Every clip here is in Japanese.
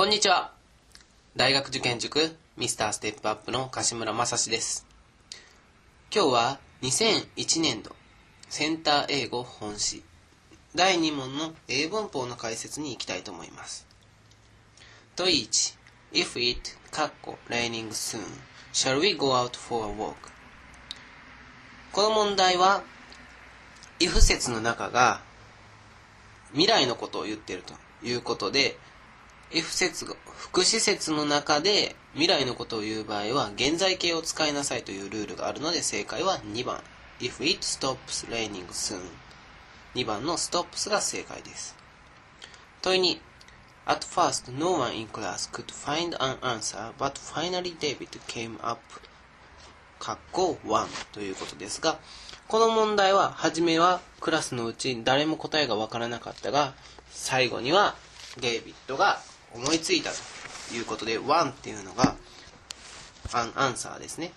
こんにちは。大学受験塾ミスターステップアップの柏村正史です。今日は2001年度センター英語本誌第2問の英文法の解説に行きたいと思います。問1 If it, かっこ raining soon, shall we go out for a walk? この問題は if 説の中が未来のことを言っているということで F 説が副詞説の中で未来のことを言う場合は現在形を使いなさいというルールがあるので正解は2番。If it stops raining soon 2番の stops が正解です。問い2 At first no one in class could find an answer but finally David came up. 括弧1ということですがこの問題は初めはクラスのうち誰も答えがわからなかったが最後にはデイビッドが思いついたということで1っていうのがアンアンサーですね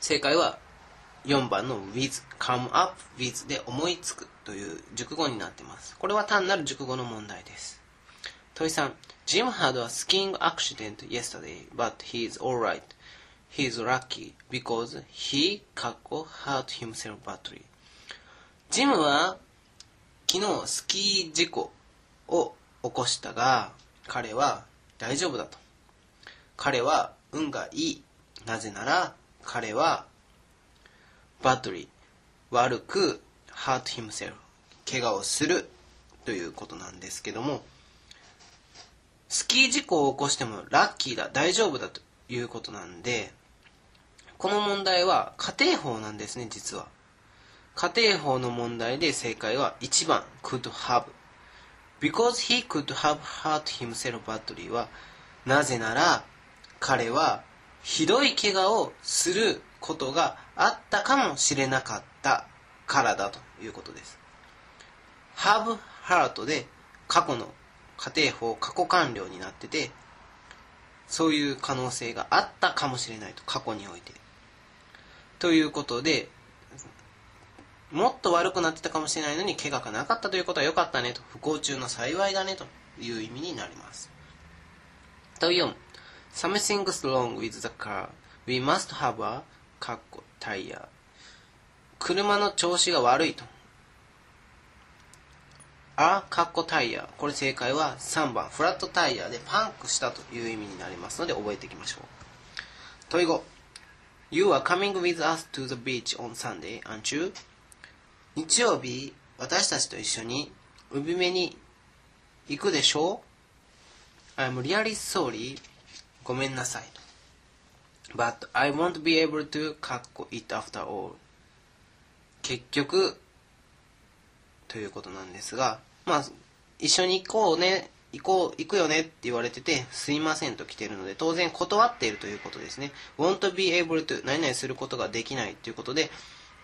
正解は4番の with come up with で思いつくという熟語になっていますこれは単なる熟語の問題です問い3 Jim had a skiing accident yesterday but he's alright He's lucky because he かっこ hurt himself badly ジムは昨日スキー事故を起こしたが彼は大丈夫だと。彼は運がいい。なぜなら彼は badly 悪く hurt himself 怪我をするということなんですけどもスキー事故を起こしてもラッキーだ大丈夫だということなんでこの問題は家庭法なんですね実は。家庭法の問題で正解は1番 could have because he could have hurt himself badly はなぜなら彼はひどい怪我をすることがあったかもしれなかったからだということです。Have hurt で過去の家庭法過去完了になっててそういう可能性があったかもしれないと過去において。ということでもっと悪くなってたかもしれないのに怪我がなかったということは良かったねと不幸中の幸いだねという意味になります。問4 Something's wrong with the car. We must have a かっこタイヤ。車の調子が悪いと。あかっこタイヤ。これ正解は3番。フラットタイヤでパンクしたという意味になりますので覚えていきましょう。問い5 You are coming with us to the beach on Sunday, aren't you? 日曜日、私たちと一緒に海辺に行くでしょ？う ?I'm really sorry. ごめんなさい。But I won't be able to かっこ it after all. 結局、ということなんですが、まあ、一緒に行こうね、行こう、行くよねって言われてて、すいませんと来てるので、当然断っているということですね。won't be able to 何々することができないということで、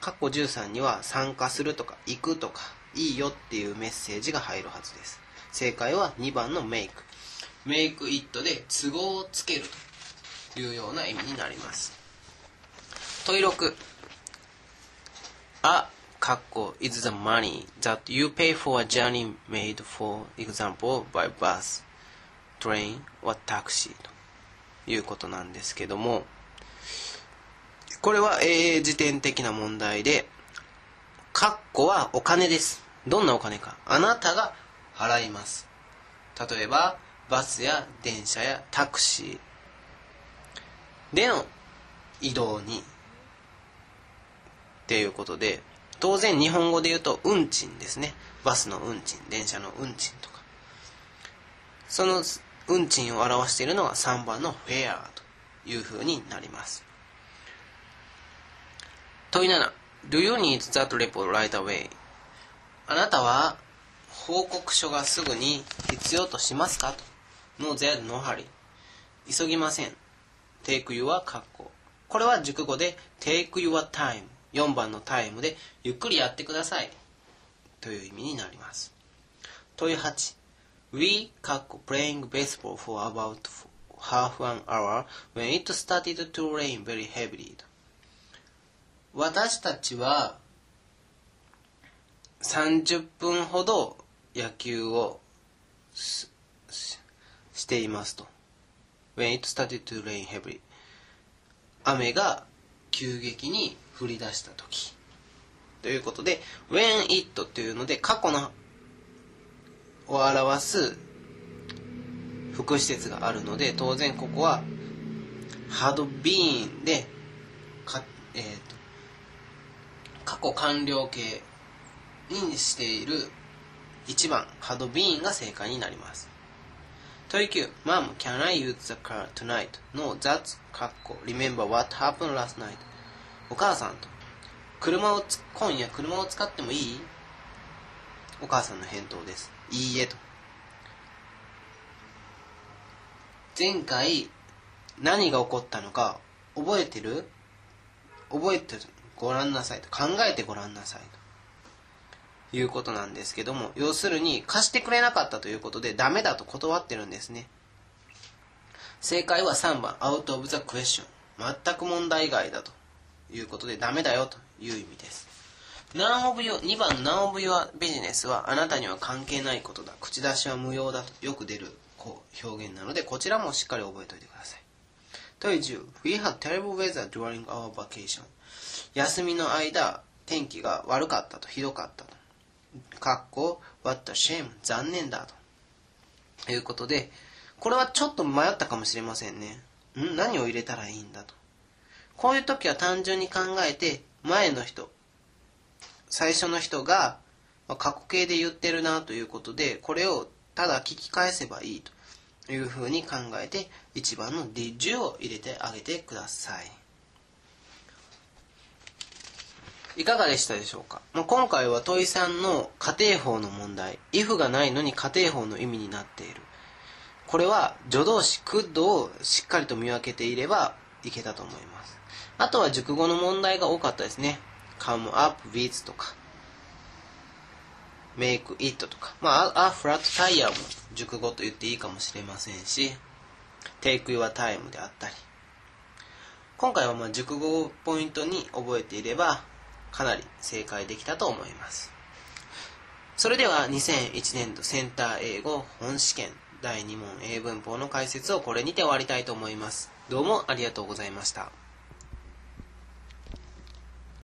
括弧13には参加するとか行くとかいいよっていうメッセージが入るはずです。正解は2番の make。make it で都合をつけるというような意味になります。問い6。あ、括弧 is the money that you pay for a journey made for example by bus, train or taxi ということなんですけども、これは英辞典的な問題で、括弧はお金です。どんなお金か。あなたが払います。例えば、バスや電車やタクシーでの移動に、っていうことで、当然日本語で言うと運賃ですね。バスの運賃、電車の運賃とか。その運賃を表しているのが3番のフェアというふうになります。問い7 Do you need that report right away? あなたは報告書がすぐに必要としますかと ?No, there no hurry. 急ぎません。take your 括弧。これは熟語で take your time。4番のタイムでゆっくりやってください。という意味になります。問い8 We 括弧 playing baseball for about half an hour when it started to rain very heavily. 私たちは30分ほど野球をしししていますと。when it started to rain heavily 雨が急激に降り出した時ということで when it というので過去のを表す副施設があるので当然ここは had been でか、えー、と過去完了形にしている1番 had been が正解になります。問い9 Mom, can I use the car tonight? No, that's かっこ Remember what happened last night? お母さんと。車をつ今夜車を使ってもいい？お母さんの返答です。いいえと。前回何が起こったのか覚えてる？覚えてごらんなさいと。考えてごらんなさいと。いうことなんですけども要するに貸してくれなかったということでダメだと断ってるんですね。正解は3番 out of the question 全く問題外だと。いうことでダメだよという意味です。None of your 2番 None of your business はあなたには関係ないことだ。口出しは無用だと。よく出る表現なのでこちらもしっかり覚えておいてください。10 We had terrible weather during our vacation 休みの間天気が悪かったとひどかったと。かっこ What a shame 残念だと。いうことでこれはちょっと迷ったかもしれませんね。ん？何を入れたらいいんだと。こういう時は単純に考えて前の人最初の人が過去形で言ってるなということでこれをただ聞き返せばいいと。いうふうに考えて1番の did you を入れてあげてください。いかがでしたでしょうか？ま今回は問い3の家庭法の問題。if がないのに家庭法の意味になっている。これは助動詞 could をしっかりと見分けていればいけたと思います。あとは熟語の問題が多かったですね。come up with とか。Make it とか、まあ、a flat tire も熟語と言っていいかもしれませんし take your time であったり。今回はまあ熟語をポイントに覚えていればかなり正解できたと思います。それでは2001年度センター英語本試験第2問英文法の解説をこれにて終わりたいと思います。どうもありがとうございました。